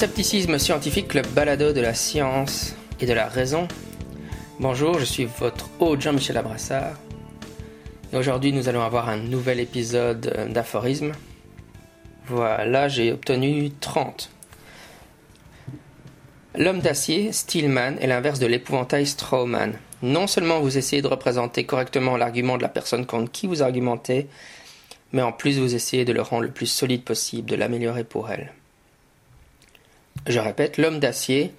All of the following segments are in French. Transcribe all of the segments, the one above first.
Scepticisme scientifique, le balado de la science et de la raison. Bonjour, je suis votre hôte Jean-Michel Abrassard. Et aujourd'hui, nous allons avoir un nouvel épisode d'aphorisme. Voilà, j'ai obtenu 30. L'homme d'acier, Steelman, est l'inverse de l'épouvantail Strawman. Non seulement vous essayez de représenter correctement l'argument de la personne contre qui vous argumentez, mais en plus vous essayez de le rendre le plus solide possible, de l'améliorer pour elle. Je répète, l'homme d'acier,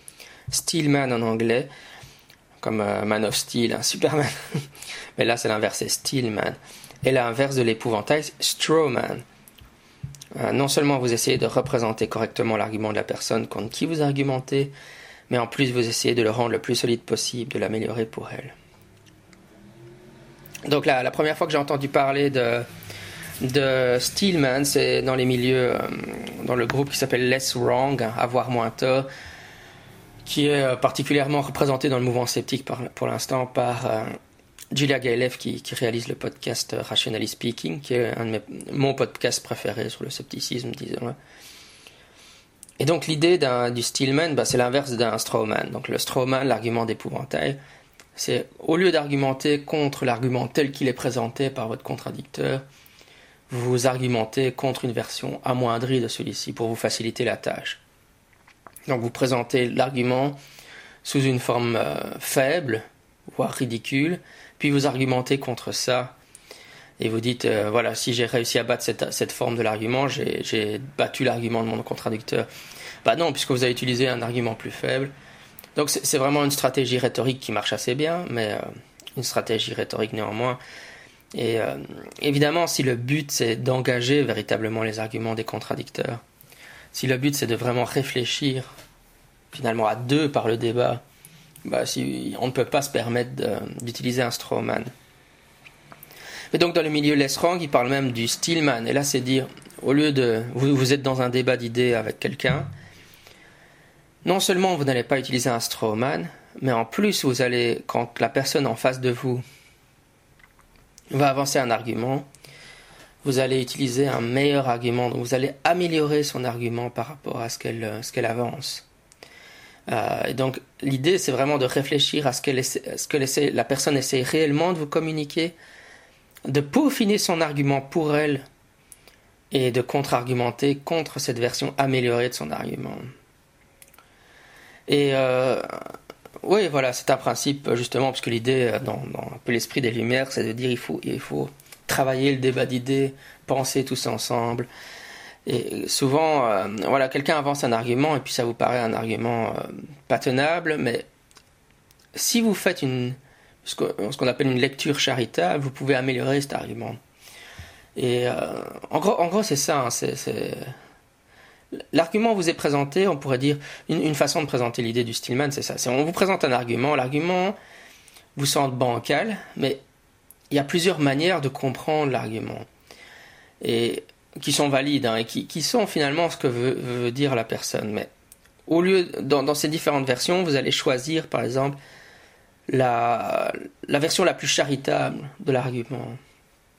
Steelman en anglais, comme euh, Man of Steel, un Superman. Mais là, c'est l'inverse, c'est Steelman. Et l'inverse de l'épouvantail, Strawman. Euh, non seulement vous essayez de représenter correctement l'argument de la personne contre qui vous argumentez, mais en plus vous essayez de le rendre le plus solide possible, de l'améliorer pour elle. Donc là, la première fois que j'ai entendu parler de, de Steelman, c'est dans les milieux, euh, dans le groupe qui s'appelle Less Wrong, avoir moins tort, qui est euh, particulièrement représenté dans le mouvement sceptique pour l'instant par euh, Julia Galev qui, réalise le podcast Rationally Speaking, qui est un de mon podcast préféré sur le scepticisme, disons. Et donc l'idée du Steelman, bah, c'est l'inverse d'un Strawman. Donc le Strawman, l'argument d'épouvantail, c'est au lieu d'argumenter contre l'argument tel qu'il est présenté par votre contradicteur, vous argumentez contre une version amoindrie de celui-ci pour vous faciliter la tâche. Donc vous présentez l'argument sous une forme euh, faible, voire ridicule, puis vous argumentez contre ça et vous dites euh, voilà si j'ai réussi à battre cette, forme de l'argument, j'ai battu l'argument de mon contradicteur. Bah non, puisque vous avez utilisé un argument plus faible. Donc c'est vraiment une stratégie rhétorique qui marche assez bien, mais euh, une stratégie rhétorique néanmoins et euh, évidemment, si le but c'est d'engager véritablement les arguments des contradicteurs, si le but c'est de vraiment réfléchir finalement à deux par le débat, bah, si, on ne peut pas se permettre d'utiliser un strawman. Mais donc dans le milieu Lesrang, il parle même du steelman. Et là, c'est dire, au lieu de... Vous, vous êtes dans un débat d'idées avec quelqu'un, non seulement vous n'allez pas utiliser un strawman, mais en plus vous allez, quand la personne en face de vous va avancer un argument, vous allez utiliser un meilleur argument, donc vous allez améliorer son argument par rapport à ce qu'elle euh, avance. Euh, et donc l'idée c'est vraiment de réfléchir à ce, qu'elle ce que la personne essaie réellement de vous communiquer, de peaufiner son argument pour elle et de contre-argumenter contre cette version améliorée de son argument. Et euh, oui, voilà, c'est un principe justement, parce que l'idée, euh, dans, un peu l'esprit des Lumières, c'est de dire il faut, il faut travailler le débat d'idées, penser tous ensemble. Et souvent, euh, voilà, quelqu'un avance un argument et puis ça vous paraît un argument euh, pas tenable, mais si vous faites une, ce qu'on appelle une lecture charitable, vous pouvez améliorer cet argument. Et en gros, en gros c'est ça. Hein, c'est L'argument vous est présenté, on pourrait dire, une, façon de présenter l'idée du Stillman, c'est ça. On vous présente un argument, l'argument vous semble bancal, mais il y a plusieurs manières de comprendre l'argument. Et qui sont valides, hein, et qui, sont finalement ce que veut, dire la personne. Mais au lieu, dans, ces différentes versions, vous allez choisir, par exemple, la version la plus charitable de l'argument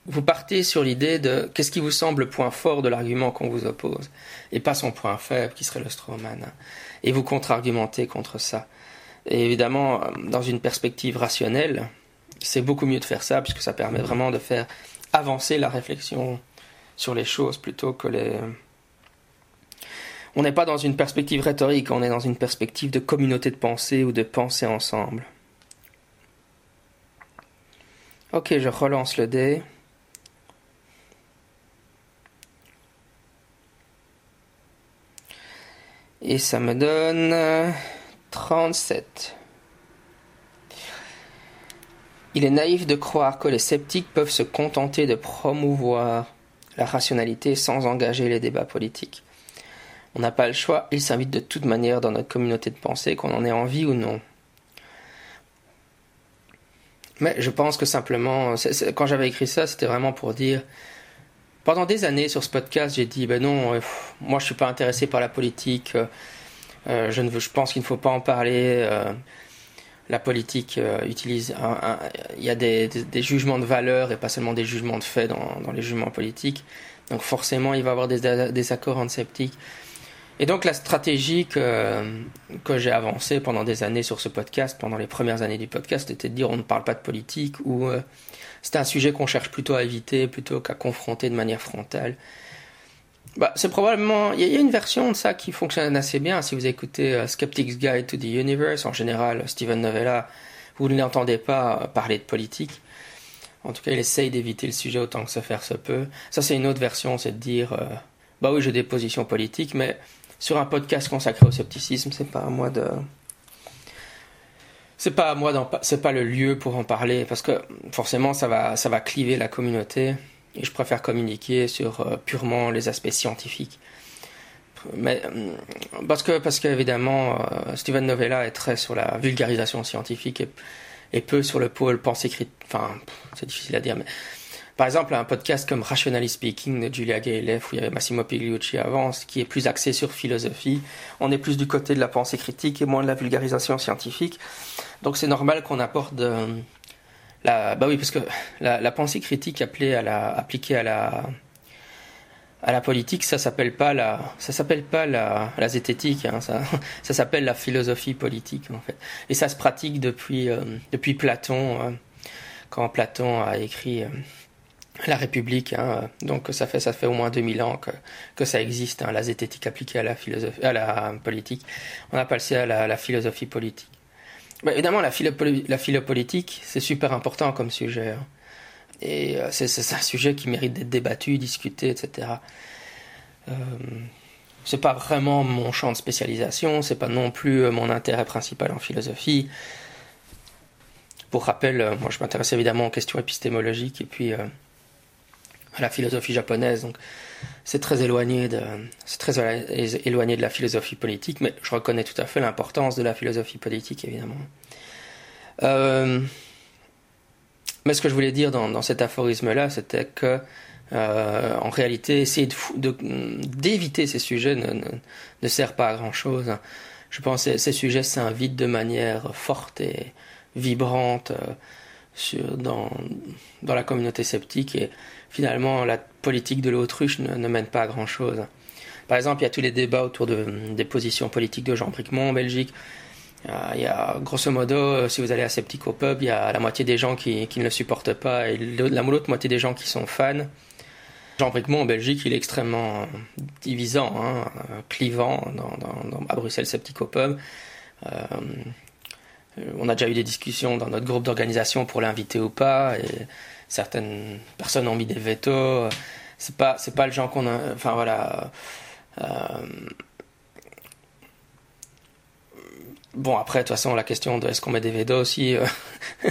vous partez sur l'idée de qu'est-ce qui vous semble le point fort de l'argument qu'on vous oppose, et pas son point faible qui serait le strawman. Et vous contre-argumentez contre ça. Et évidemment, dans une perspective rationnelle, c'est beaucoup mieux de faire ça, puisque ça permet vraiment de faire avancer la réflexion sur les choses plutôt que les. On n'est pas dans une perspective rhétorique, on est dans une perspective de communauté de pensée ou de pensée ensemble. Ok, je relance le dé. Et ça me donne 37. Euh, Il est naïf de croire que les sceptiques peuvent se contenter de promouvoir la rationalité sans engager les débats politiques. On n'a pas le choix, ils s'invitent de toute manière dans notre communauté de pensée, qu'on en ait envie ou non. Mais je pense que simplement, quand j'avais écrit ça, c'était vraiment pour dire pendant des années sur ce podcast, j'ai dit ben non, euh, moi je suis pas intéressé par la politique. Euh, euh, je ne veux, je pense qu'il ne faut pas en parler. la politique utilise, il y a des, jugements de valeur et pas seulement des jugements de fait dans, les jugements politiques. Donc forcément, il va y avoir des, des accords en sceptiques. Et donc la stratégie que, que j'ai avancée pendant des années sur ce podcast, pendant les premières années du podcast, était de dire on ne parle pas de politique ou euh, c'est un sujet qu'on cherche plutôt à éviter plutôt qu'à confronter de manière frontale. Bah, c'est probablement. Il y, a une version de ça qui fonctionne assez bien. Si vous écoutez uh, Skeptic's Guide to the Universe, en général, Steven Novella, vous ne l'entendez pas parler de politique. En tout cas, il essaye d'éviter le sujet autant que se faire se peut. Ça, c'est une autre version, c'est de dire euh, bah oui, j'ai des positions politiques, mais sur un podcast consacré au scepticisme, c'est pas à moi de. C'est pas à moi c'est pas le lieu pour en parler parce que forcément ça va ça va cliver la communauté et je préfère communiquer sur euh, purement les aspects scientifiques. Mais euh, parce que parce qu'évidemment euh, Steven Novella est très sur la vulgarisation scientifique et, et peu sur le pôle pensée critique. Enfin, c'est difficile à dire, mais par exemple un podcast comme Rationally Speaking de Julia Gayleff où il y avait Massimo Pigliucci avant, qui est plus axé sur philosophie, on est plus du côté de la pensée critique et moins de la vulgarisation scientifique. Donc c'est normal qu'on apporte de, la, bah oui, parce que la, pensée critique appelée à la, appliquée à la, à la politique, ça s'appelle pas la, ça s'appelle pas la, zététique, hein, ça, ça s'appelle la philosophie politique en fait. Et ça se pratique depuis, euh, depuis Platon, euh, quand Platon a écrit euh, la République. Hein, donc ça fait, ça fait au moins 2000 ans que, ça existe, hein, la zététique appliquée à la philosophie, politique. On appelle ça la, la philosophie politique. Bah, évidemment, la, la philopolitique, c'est super important comme sujet. Hein. Et euh, c'est un sujet qui mérite d'être débattu, discuté, etc. Euh, c'est pas vraiment mon champ de spécialisation, c'est pas non plus euh, mon intérêt principal en philosophie. Pour rappel, euh, moi je m'intéresse évidemment aux questions épistémologiques et puis à la philosophie japonaise. Donc c'est très éloigné de, c'est très éloigné de la philosophie politique, mais je reconnais tout à fait l'importance de la philosophie politique, évidemment. Euh, mais ce que je voulais dire dans, cet aphorisme-là, c'était que, euh, en réalité, essayer d'éviter ces sujets ne, sert pas à grand-chose. Je pense que ces sujets s'invitent de manière forte et vibrante euh, dans, dans la communauté sceptique et finalement la politique de l'autruche ne, mène pas à grand chose. Par exemple, il y a tous les débats autour de, des positions politiques de Jean Bricmont en Belgique. Euh, il y a, grosso modo, euh, si vous allez à Sceptique pub, il y a la moitié des gens qui, ne le supportent pas et la l'autre moitié des gens qui sont fans. Jean Bricmont en Belgique, il est extrêmement divisant, hein, clivant à Bruxelles Sceptique pub. Euh, on a déjà eu des discussions dans notre groupe d'organisation pour l'inviter ou pas. Certaines personnes ont mis des veto. C'est pas, c'est pas le genre qu'on a. Enfin voilà. Euh, bon après, de toute façon, la question de est-ce qu'on met des veto aussi. Euh,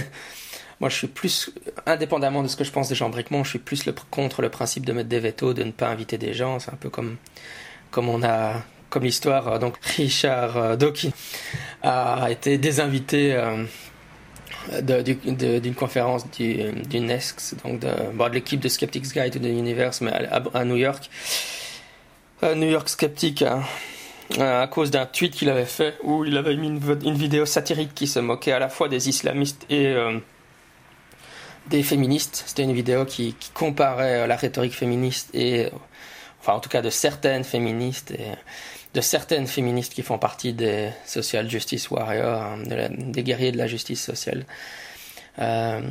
moi, je suis plus, indépendamment de ce que je pense des gens Bricmont, je suis plus contre le principe de mettre des veto, de ne pas inviter des gens. C'est un peu comme, comme on a, comme l'histoire. Euh, donc, Richard Dawkins a été désinvité d'une conférence du, du NESC, donc de, de l'équipe de Skeptics Guide to the Universe, mais à, New York. New York Skeptic, hein, à cause d'un tweet qu'il avait fait où il avait mis une, vidéo satirique qui se moquait à la fois des islamistes et euh, des féministes. C'était une vidéo qui, comparait la rhétorique féministe et, enfin en tout cas de certaines féministes de certaines féministes qui font partie des social justice warriors, hein, des guerriers de la justice sociale. Euh,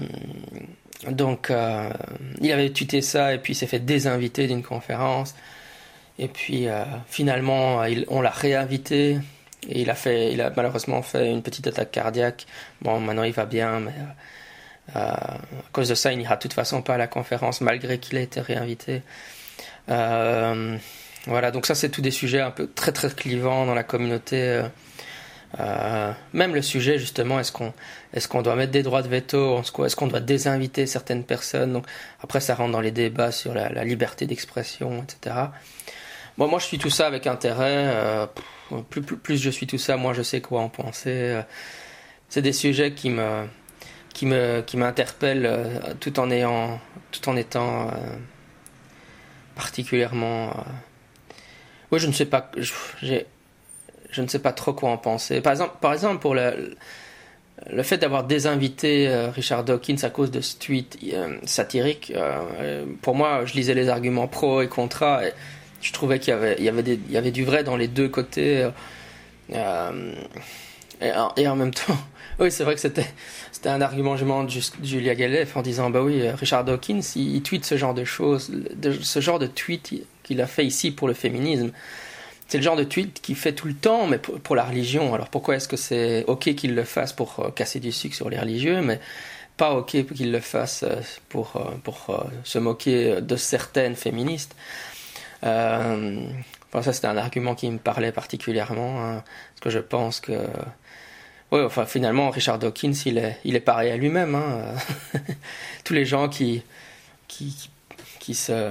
donc, euh, il avait tuté ça et puis il s'est fait désinviter d'une conférence. Et puis, euh, finalement, on l'a réinvité et il a fait, il a malheureusement fait une petite attaque cardiaque. Bon, maintenant il va bien, mais à cause de ça, il n'ira de toute façon pas à la conférence malgré qu'il ait été réinvité. Voilà, donc ça c'est tous des sujets un peu très très clivants dans la communauté. Euh, euh, même le sujet justement, est-ce qu'on est-ce doit mettre des droits de veto, est-ce qu'on doit désinviter certaines personnes. Donc après ça rentre dans les débats sur la, liberté d'expression, etc. Bon, moi je suis tout ça avec intérêt. Euh, plus, plus, plus, je suis tout ça, moi je sais quoi en penser. c'est des sujets qui me qui me qui m'interpellent tout en ayant tout en étant particulièrement oui, je ne sais pas. Je, ne sais pas trop quoi en penser. Par exemple, par exemple pour le, le fait d'avoir désinvité euh, Richard Dawkins à cause de ce tweet euh, satirique, euh, pour moi, je lisais les arguments pro et contra. Et je trouvais qu'il y avait, il y, avait il y avait du vrai dans les deux côtés. et, en, même temps, oui, c'est vrai que c'était, c'était un argument de Julia Galef en disant bah oui, Richard Dawkins, il, il, tweet ce genre de choses, ce genre de tweet qu'il a fait ici pour le féminisme. C'est le genre de tweet qu'il fait tout le temps, mais pour, la religion. Alors pourquoi est-ce que c'est ok qu'il le fasse pour euh, casser du sucre sur les religieux, mais pas ok qu'il le fasse euh, pour, euh, pour se moquer de certaines féministes? Enfin, Ça, c'était un argument qui me parlait particulièrement, hein, parce que je pense que. Oui, enfin, finalement, Richard Dawkins, il est, il est pareil à lui-même. Hein. Tous les gens qui, qui, qui, se,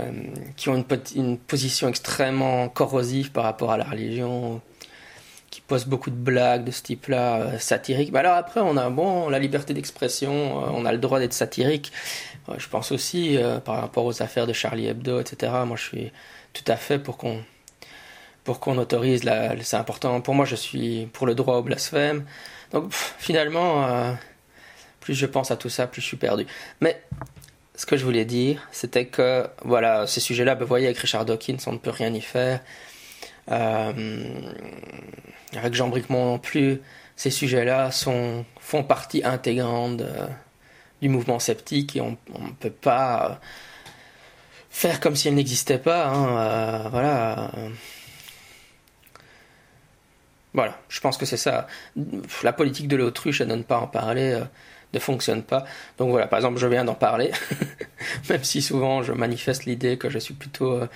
qui ont une, position extrêmement corrosive par rapport à la religion, qui posent beaucoup de blagues de ce type-là, euh, satiriques. Bah alors après, on a bon, la liberté d'expression, euh, on a le droit d'être satirique. je pense aussi, euh, par rapport aux affaires de Charlie Hebdo, etc., moi je suis tout à fait pour qu'on pour qu'on autorise, c'est important. Pour moi, je suis pour le droit au blasphème. Donc finalement, plus je pense à tout ça, plus je suis perdu. Mais ce que je voulais dire, c'était que, voilà, ces sujets-là, vous voyez, avec Richard Dawkins, on ne peut rien y faire. Euh, avec Jean Bricmont non plus, ces sujets-là sont, font partie intégrante du mouvement sceptique et on ne peut pas faire comme si elles n'existaient pas. Hein, euh, voilà. Voilà, je pense que c'est ça. La politique de l'autruche, elle ne donne pas en parler. Euh, ne fonctionne pas. Donc voilà, par exemple, je viens d'en parler, même si souvent je manifeste l'idée que je suis plutôt euh,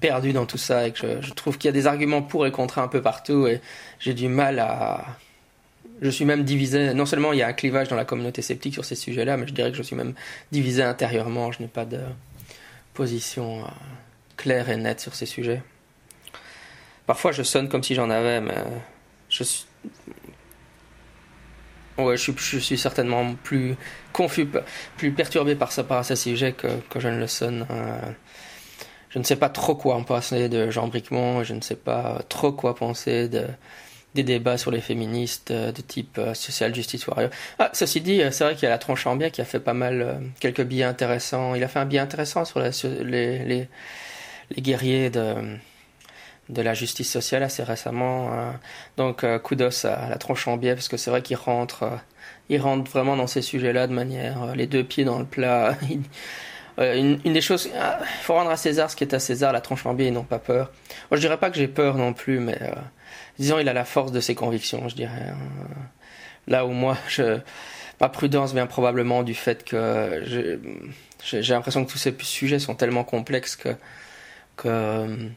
perdu dans tout ça et que je, trouve qu'il y a des arguments pour et contre un peu partout et j'ai du mal à... Je suis même divisé, non seulement il y a un clivage dans la communauté sceptique sur ces sujets-là, mais je dirais que je suis même divisé intérieurement, je n'ai pas de position euh, claire et nette sur ces sujets. Parfois je sonne comme si j'en avais, mais je suis Ouais, je suis, certainement plus confus, plus perturbé par, ça, par ce sujet que, que je ne le sonne. Euh, je ne sais pas trop quoi en penser de Jean Bricmont, je ne sais pas trop quoi penser de, des débats sur les féministes euh, de type euh, Social Justice Warrior. Ah, ceci dit, c'est vrai qu'il y a la tronche en qui a fait pas mal, quelques billets intéressants. Il a fait un billet intéressant sur, les, les, les guerriers de de la justice sociale assez récemment. Hein. Donc euh, kudos à la tronche en biais parce que c'est vrai qu'il rentre, euh, il rentre vraiment dans ces sujets-là de manière euh, les deux pieds dans le plat. une, des choses, il ah, faut rendre à César ce qui est à César, la tronche en biais, ils n'ont pas peur. Moi, je dirais pas que j'ai peur non plus, mais disons, il a la force de ses convictions, je dirais. Hein. Là où moi, je, ma prudence vient probablement du fait que j'ai l'impression que tous ces sujets sont tellement complexes que, que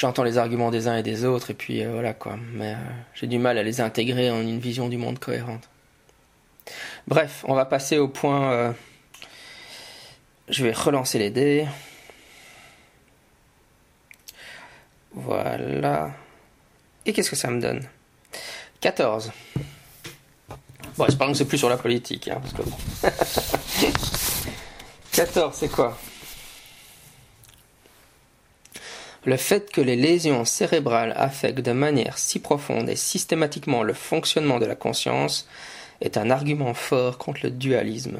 j'entends les arguments des uns et des autres, et puis euh, voilà quoi. Mais euh, j'ai du mal à les intégrer en une vision du monde cohérente. Bref, on va passer au point. Euh, je vais relancer les dés. Voilà. Et qu'est-ce que ça me donne? 14. Bon, j'espère que c'est plus sur la politique. Hein, parce que 14, c'est quoi? Le fait que les lésions cérébrales affectent de manière si profonde et systématiquement le fonctionnement de la conscience est un argument fort contre le dualisme.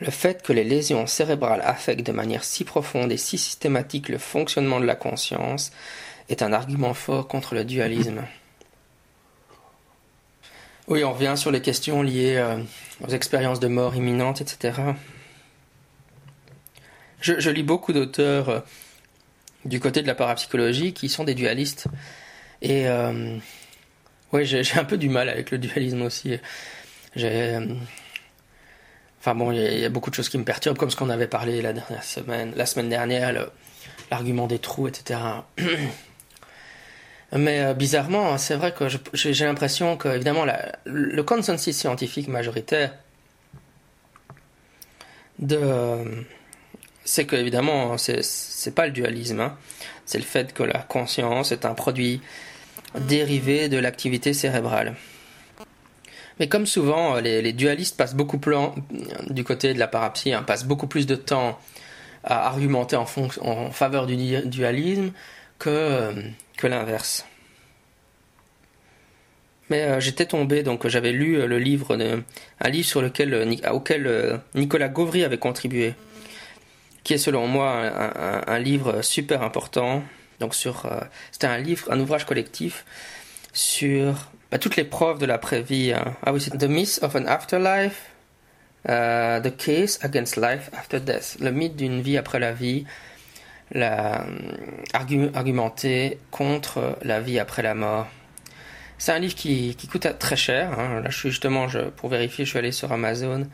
Le fait que les lésions cérébrales affectent de manière si profonde et si systématique le fonctionnement de la conscience est un argument fort contre le dualisme. Oui, on revient sur les questions liées euh, aux expériences de mort imminente, etc. Je, lis beaucoup d'auteurs euh, du côté de la parapsychologie qui sont des dualistes. Et euh, ouais, j'ai un peu du mal avec le dualisme aussi. J'ai. Euh, enfin bon, il y, a beaucoup de choses qui me perturbent, comme ce qu'on avait parlé la dernière semaine, la semaine dernière, l'argument des trous, etc. Mais euh, bizarrement, c'est vrai que j'ai l'impression que, évidemment, le consensus scientifique majoritaire de c'est que évidemment c'est pas le dualisme, hein. c'est le fait que la conscience est un produit dérivé de l'activité cérébrale. Mais comme souvent, les, dualistes passent beaucoup plus du côté de la hein, passent beaucoup plus de temps à argumenter en, faveur du dualisme que, que l'inverse. Mais euh, j'étais tombé, donc j'avais lu le livre, un livre sur lequel, auquel euh, Nicolas Gauvry avait contribué qui est selon moi un, livre super important. Donc sur, c'était un livre, un ouvrage collectif sur bah, toutes les preuves de l'après-vie. Hein. Ah oui, c'est The Myth of an Afterlife, The Case Against Life After Death, le mythe d'une vie après la vie, la, argumenter contre la vie après la mort. C'est un livre qui, qui, coûte très cher. Hein. Là, justement, pour vérifier, je suis allé sur Amazon.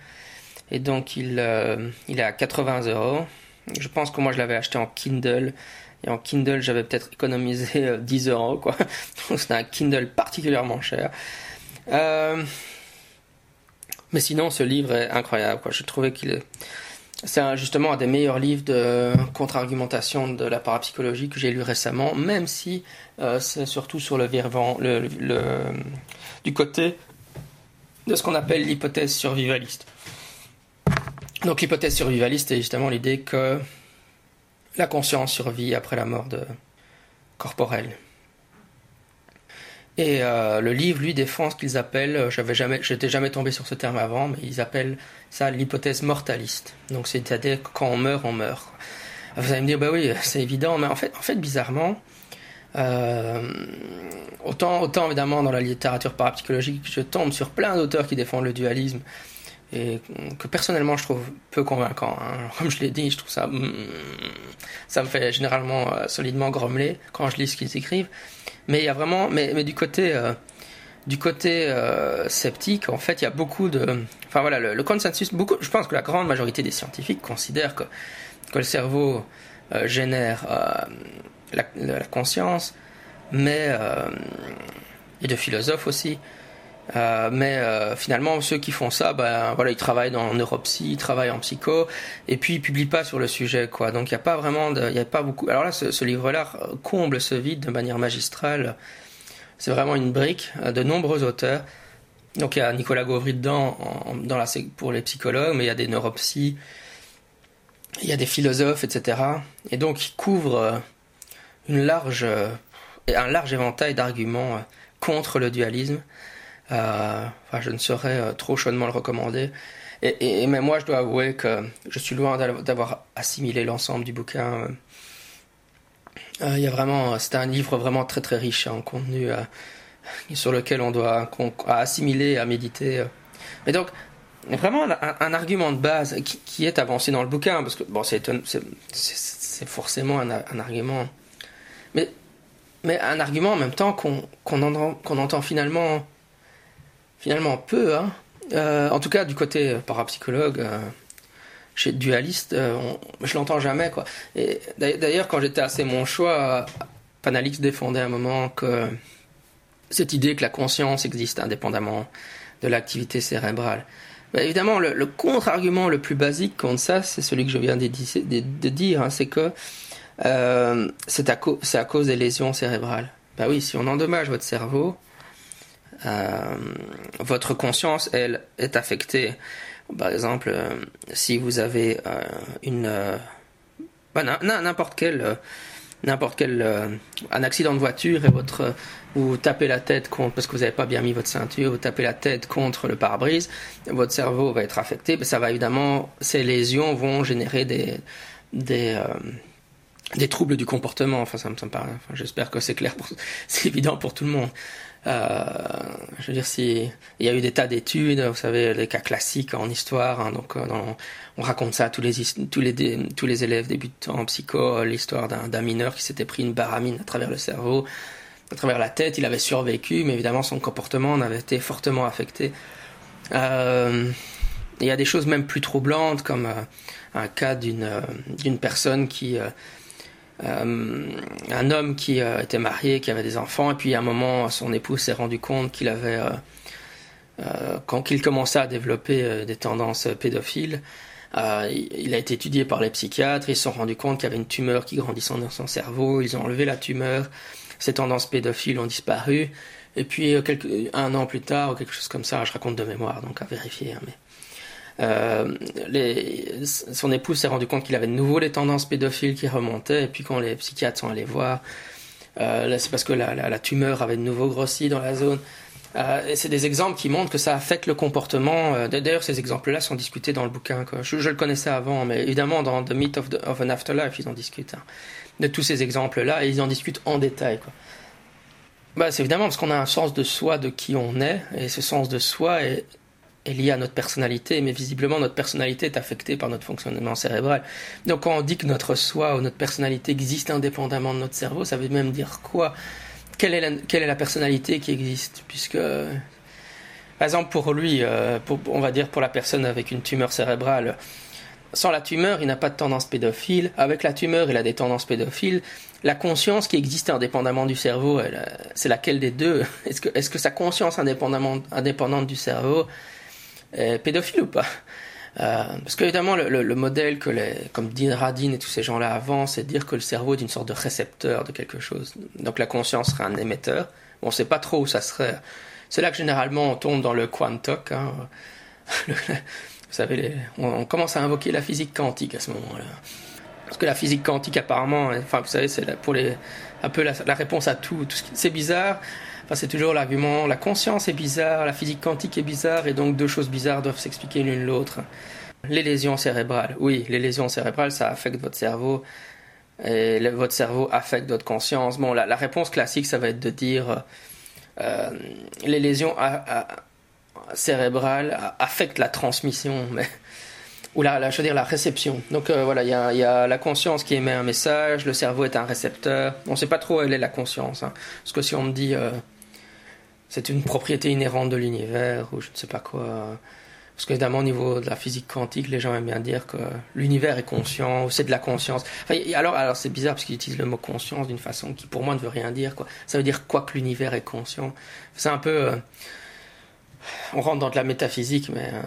Et donc, il, euh, est à 80 euros. Je pense que moi, je l'avais acheté en Kindle. Et en Kindle, j'avais peut-être économisé 10 euh, euros, quoi. Donc, c'est un Kindle particulièrement cher. Euh, mais sinon, ce livre est incroyable, quoi. Je trouvais qu'il est c'est justement un des meilleurs livres de contre-argumentation de la parapsychologie que j'ai lu récemment, même si c'est surtout sur le, virvant, le, du côté de ce qu'on appelle l'hypothèse survivaliste. Donc l'hypothèse survivaliste est justement l'idée que la conscience survit après la mort de corporelle. Et euh, le livre, lui, défend ce qu'ils appellent, euh, j'avais jamais, j'étais jamais tombé sur ce terme avant, mais ils appellent ça l'hypothèse mortaliste. Donc c'est-à-dire que quand on meurt, on meurt. Vous allez me dire, bah oui, c'est évident, mais en fait, en fait bizarrement, euh, autant, autant évidemment dans la littérature parapsychologique, je tombe sur plein d'auteurs qui défendent le dualisme que personnellement je trouve peu convaincant. Hein. Comme je l'ai dit, je trouve ça, hmm, ça me fait généralement solidement grommeler quand je lis ce qu'ils écrivent. Mais il y a vraiment, mais, mais du côté, euh, du côté euh, sceptique, en fait, il y a beaucoup de, enfin voilà, le, consensus, beaucoup, je pense que la grande majorité des scientifiques considèrent que, que le cerveau euh, génère la, la, conscience, mais et de philosophes aussi. Euh, mais euh, finalement, ceux qui font ça, ben voilà, ils travaillent dans neuropsy, ils travaillent en psycho, et puis ils publient pas sur le sujet, quoi. Donc il n'y a pas vraiment, il y a pas beaucoup. Alors là, ce, livre-là comble ce vide de manière magistrale. C'est vraiment une brique de nombreux auteurs. Donc il y a Nicolas Gauvry dedans, pour les psychologues, mais il y a des neuropsies, il y a des philosophes, etc. Et donc il couvre euh, un large éventail d'arguments contre le dualisme. Euh, enfin, je ne saurais euh, trop chaudement le recommander. Et, mais moi, je dois avouer que je suis loin d'avoir assimilé l'ensemble du bouquin. Euh, il y a vraiment, c'est un livre vraiment très très riche en contenu sur lequel on doit assimiler, à méditer. Mais donc, vraiment un, argument de base qui, est avancé dans le bouquin, parce que bon, c'est forcément un, argument, mais, un argument en même temps qu'on qu'on entend finalement finalement peu. Hein. Euh, en tout cas, du côté parapsychologue, euh, chez dualiste, euh, je l'entends jamais. quoi. Et d'ailleurs, quand j'étais assez mon choix, Panalix défendait un moment que cette idée que la conscience existe indépendamment de l'activité cérébrale. Bah, évidemment, le, contre-argument le plus basique contre ça, c'est celui que je viens de, dire, hein, c'est que c'est à, à, cause des lésions cérébrales. Bah oui, si on endommage votre cerveau, euh, votre conscience, elle, est affectée. Par exemple, euh, si vous avez euh, une bah, n'importe quel n'importe quel un accident de voiture et votre vous tapez la tête contre parce que vous n'avez pas bien mis votre ceinture, vous tapez la tête contre le pare-brise, votre cerveau va être affecté, ça va évidemment ces lésions vont générer des des des troubles du comportement. Enfin, ça me, ça Enfin, J'espère que c'est clair, c'est évident pour tout le monde. Euh, je veux dire, si il y a eu des tas d'études, vous savez, les cas classiques en histoire. Hein, donc, euh, on raconte ça à tous les tous les tous les élèves débutants en psycho, l'histoire d'un mineur qui s'était pris une baramine à travers le cerveau, à travers la tête. Il avait survécu, mais évidemment, son comportement en avait été fortement affecté. Euh, il y a des choses même plus troublantes, comme un cas d'une d'une personne qui euh, un homme qui euh, était marié, qui avait des enfants, et puis à un moment, son épouse s'est rendu compte qu'il avait, euh, quand il commençait à développer des tendances pédophiles, il a été étudié par les psychiatres, ils se sont rendus compte qu'il y avait une tumeur qui grandissait dans son cerveau, ils ont enlevé la tumeur, ses tendances pédophiles ont disparu, et puis un an plus tard, ou quelque chose comme ça, je raconte de mémoire, donc à vérifier, hein, mais les, son épouse s'est rendu compte qu'il avait de nouveau les tendances pédophiles qui remontaient, et puis quand les psychiatres sont allés voir, euh, c'est parce que la, tumeur avait de nouveau grossi dans la zone. Euh, c'est des exemples qui montrent que ça affecte le comportement. Euh, D'ailleurs, ces exemples-là sont discutés dans le bouquin. Je, le connaissais avant, mais évidemment, dans The Myth of, an Afterlife, ils en discutent. Hein, de tous ces exemples-là, et ils en discutent en détail. Bah, c'est évidemment parce qu'on a un sens de soi de qui on est, et ce sens de soi est, est lié à notre personnalité, mais visiblement notre personnalité est affectée par notre fonctionnement cérébral. Donc quand on dit que notre soi ou notre personnalité existe indépendamment de notre cerveau, ça veut même dire quoi? Quelle est, la, personnalité qui existe? Puisque, par exemple, pour lui, euh, on va dire pour la personne avec une tumeur cérébrale, sans la tumeur, il n'a pas de tendance pédophile. Avec la tumeur, il a des tendances pédophiles. La conscience qui existe indépendamment du cerveau, c'est laquelle des deux? Est-ce que, sa conscience indépendante du cerveau pédophile ou pas? Euh, parce qu'évidemment, le, le, le, modèle que les, comme Dean Radin et tous ces gens-là avancent, c'est de dire que le cerveau est une sorte de récepteur de quelque chose. Donc la conscience serait un émetteur. On ne sait pas trop où ça serait. C'est là que généralement on tombe dans le quantoc. Hein. Vous savez, on, commence à invoquer la physique quantique à ce moment-là. Parce que la physique quantique, apparemment, enfin, vous savez, c'est pour les, un peu la, réponse à tout c'est bizarre. C'est toujours l'argument, la conscience est bizarre, la physique quantique est bizarre, et donc deux choses bizarres doivent s'expliquer l'une l'autre. Les lésions cérébrales, oui, les lésions cérébrales, ça affecte votre cerveau, et votre cerveau affecte votre conscience. Bon, la, réponse classique, ça va être de dire euh, les lésions cérébrales affectent la transmission, mais ou la, je veux dire la réception. Donc euh, voilà, il y a, la conscience qui émet un message, le cerveau est un récepteur. On ne sait pas trop où est la conscience, hein. parce que si on me dit euh, c'est une propriété inhérente de l'univers ou je ne sais pas quoi. Parce qu'évidemment, au niveau de la physique quantique, les gens aiment bien dire que l'univers est conscient, ou c'est de la conscience. Alors, alors c'est bizarre parce qu'ils utilisent le mot conscience d'une façon qui, pour moi, ne veut rien dire. Quoi. Ça veut dire quoi que l'univers est conscient? C'est un peu. Euh, on rentre dans de la métaphysique, mais. Euh,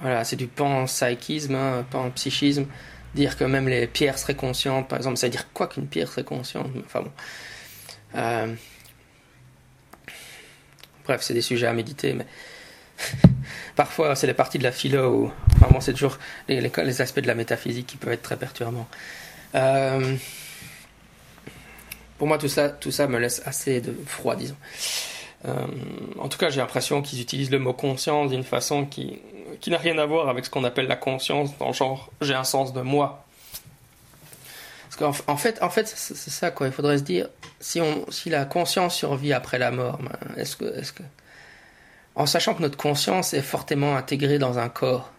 voilà, c'est du panpsychisme, hein, panpsychisme. Dire que même les pierres seraient conscientes, par exemple, ça veut dire quoi qu'une pierre serait consciente? Enfin bon. Euh, Bref, c'est des sujets à méditer, mais parfois c'est les parties de la philo où, bon, c'est toujours les, aspects de la métaphysique qui peuvent être très perturbants. Euh, pour moi, tout ça, tout ça me laisse assez de froid, disons. Euh, en tout cas, j'ai l'impression qu'ils utilisent le mot conscience d'une façon qui, qui n'a rien à voir avec ce qu'on appelle la conscience, dans le genre j'ai un sens de moi. Parce qu'en en fait, en fait c'est ça quoi. Il faudrait se dire si la conscience survit après la mort, ben, est-ce que, en sachant que notre conscience est fortement intégrée dans un corps,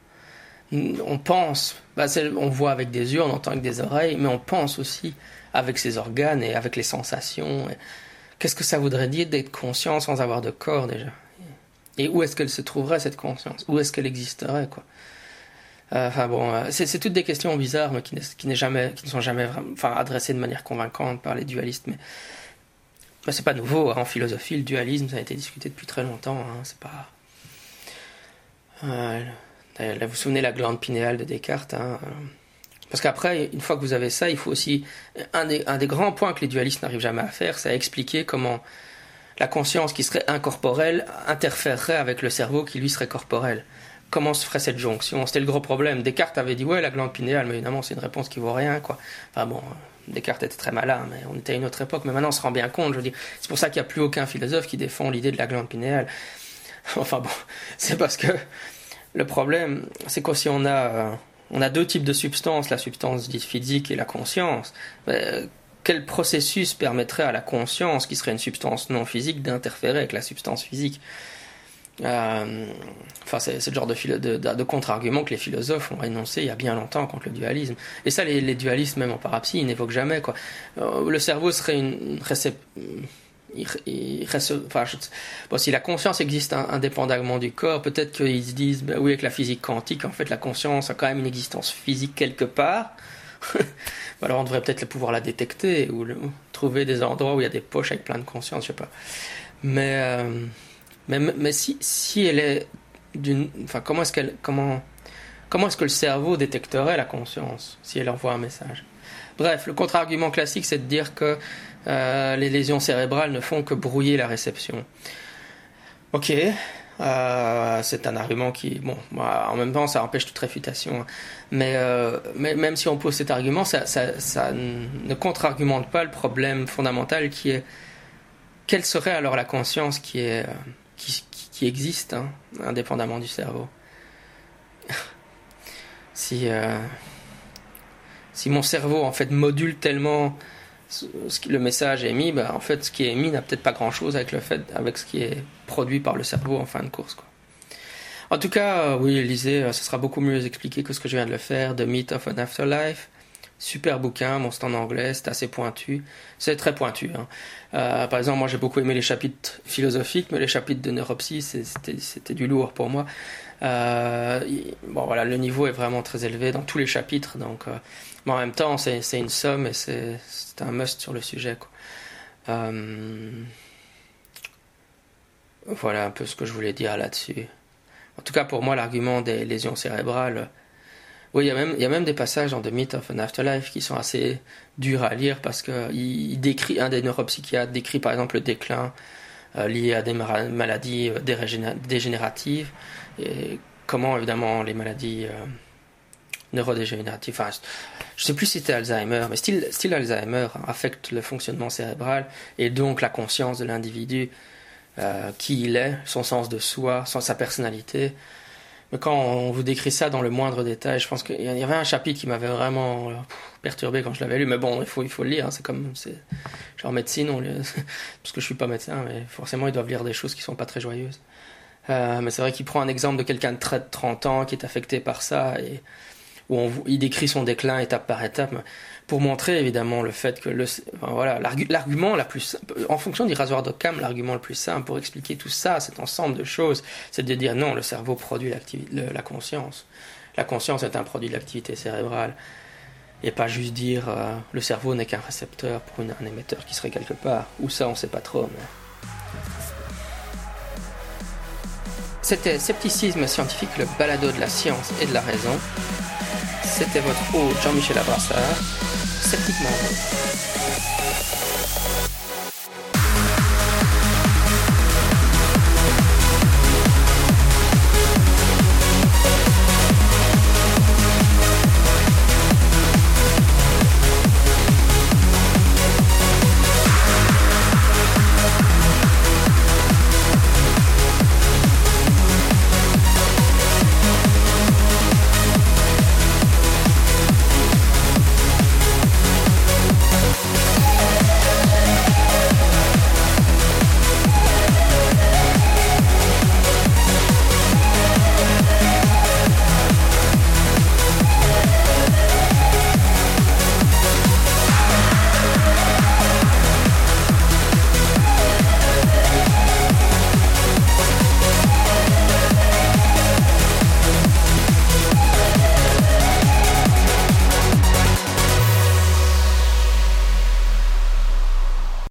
on pense, ben, on voit avec des yeux, on entend avec des oreilles, mais on pense aussi avec ses organes et avec les sensations. Qu'est-ce que ça voudrait dire d'être conscient sans avoir de corps déjà? Et où est-ce qu'elle se trouverait cette conscience? Où est-ce qu'elle existerait quoi? Enfin bon, euh, c'est toutes des questions bizarres, mais qui, ne sont jamais adressées de manière convaincante par les dualistes. Mais, mais c'est pas nouveau hein, en philosophie. Le dualisme, ça a été discuté depuis très longtemps. Hein, c'est pas. Euh, vous vous souvenez la glande pinéale de Descartes. Hein, parce qu'après, une fois que vous avez ça, il faut aussi un des, un des grands points que les dualistes n'arrivent jamais à faire, c'est à expliquer comment la conscience qui serait incorporelle interférerait avec le cerveau qui lui serait corporel comment se ferait cette jonction C'était le gros problème. Descartes avait dit ouais la glande pinéale, mais évidemment c'est une réponse qui vaut rien quoi. Enfin bon, Descartes était très malin, mais on était à une autre époque. Mais maintenant on se rend bien compte. Je veux dire, c'est pour ça qu'il n'y a plus aucun philosophe qui défend l'idée de la glande pinéale. Enfin bon, c'est parce que le problème, c'est qu'aussi on a on a deux types de substances, la substance physique et la conscience. Mais, quel processus permettrait à la conscience, qui serait une substance non physique, d'interférer avec la substance physique? Euh, enfin, c'est le genre de, contre-argument que les philosophes ont énoncé il y a bien longtemps contre le dualisme. Et ça, les, dualistes, même en parapsie, ils n'évoquent jamais. Quoi. Euh, le cerveau serait une, récep... Il, il, enfin, si la conscience existe indépendamment du corps, peut-être qu'ils se disent, ben oui, avec la physique quantique, en fait, la conscience a quand même une existence physique quelque part. Alors, on devrait peut-être pouvoir la détecter ou le... trouver des endroits où il y a des poches avec plein de conscience, je sais pas. Mais euh... Mais, si, elle est d'une. Enfin, comment est-ce qu'elle. Comment, comment est-ce que le cerveau détecterait la conscience si elle envoie un message? Bref, le contre-argument classique, c'est de dire que euh, les lésions cérébrales ne font que brouiller la réception. Ok, euh, c'est un argument qui, bon, bah, en même temps, ça empêche toute réfutation. Hein. Mais, euh, mais même si on pose cet argument, ça, ça ne contre-argumente pas le problème fondamental qui est quelle serait alors la conscience qui, est, qui, qui existe, hein, indépendamment du cerveau si, si mon cerveau en fait module tellement le message émis, bah, en fait ce qui est émis n'a peut-être pas grand-chose avec avec ce qui est produit par le cerveau en fin de course. En tout cas, oui, lisez, ce sera beaucoup mieux expliqué que ce que je viens de le faire, The Myth of an Afterlife. Super bouquin, c'est en anglais, c'est assez pointu, c'est très pointu. Hein. Euh, par exemple, moi j'ai beaucoup aimé les chapitres philosophiques, mais les chapitres de neuropsy, c'était du lourd pour moi. Euh, bon voilà, le niveau est vraiment très élevé dans tous les chapitres, donc, euh, mais en même temps c'est une somme et c'est un must sur le sujet. Voilà un peu ce que je voulais dire là-dessus. En tout cas, pour moi, l'argument des lésions cérébrales oui, il y, a même, des passages dans The Myth of an Afterlife qui sont assez durs à lire parce qu'il il décrit, un des neuropsychiatres décrit par exemple le déclin euh, lié à des maladies euh, dégénératives et comment évidemment les maladies euh, neurodégénératives, enfin, je sais plus si c'était Alzheimer, mais style, style Alzheimer affecte le fonctionnement cérébral et donc la conscience de l'individu, qui il est, son sens de soi, sa personnalité quand on vous décrit ça dans le moindre détail, je pense qu'il y avait un chapitre qui m'avait vraiment euh, perturbé quand je l'avais lu. Mais bon, il faut, il faut le lire. Hein. C'est comme, c'est genre médecine, on parce que je suis pas médecin, mais forcément ils doivent lire des choses qui sont pas très joyeuses. Euh, mais c'est vrai qu'il prend un exemple de quelqu'un de 30 ans qui est affecté par ça et où on, il décrit son déclin étape par étape pour montrer évidemment le fait que le, voilà, l'argument la plus en fonction du rasoir d'Occam, l'argument le plus simple pour expliquer tout ça, cet ensemble de choses, c'est de dire non, le cerveau produit la conscience. La conscience est un produit de l'activité cérébrale. Et pas juste dire euh, le cerveau n'est qu'un récepteur pour un émetteur qui serait quelque part. Ou ça, on sait pas trop. Mais... C'était Scepticisme scientifique, le balado de la science et de la raison. C'était votre hôte Jean-Michel Abrassard, sceptiquement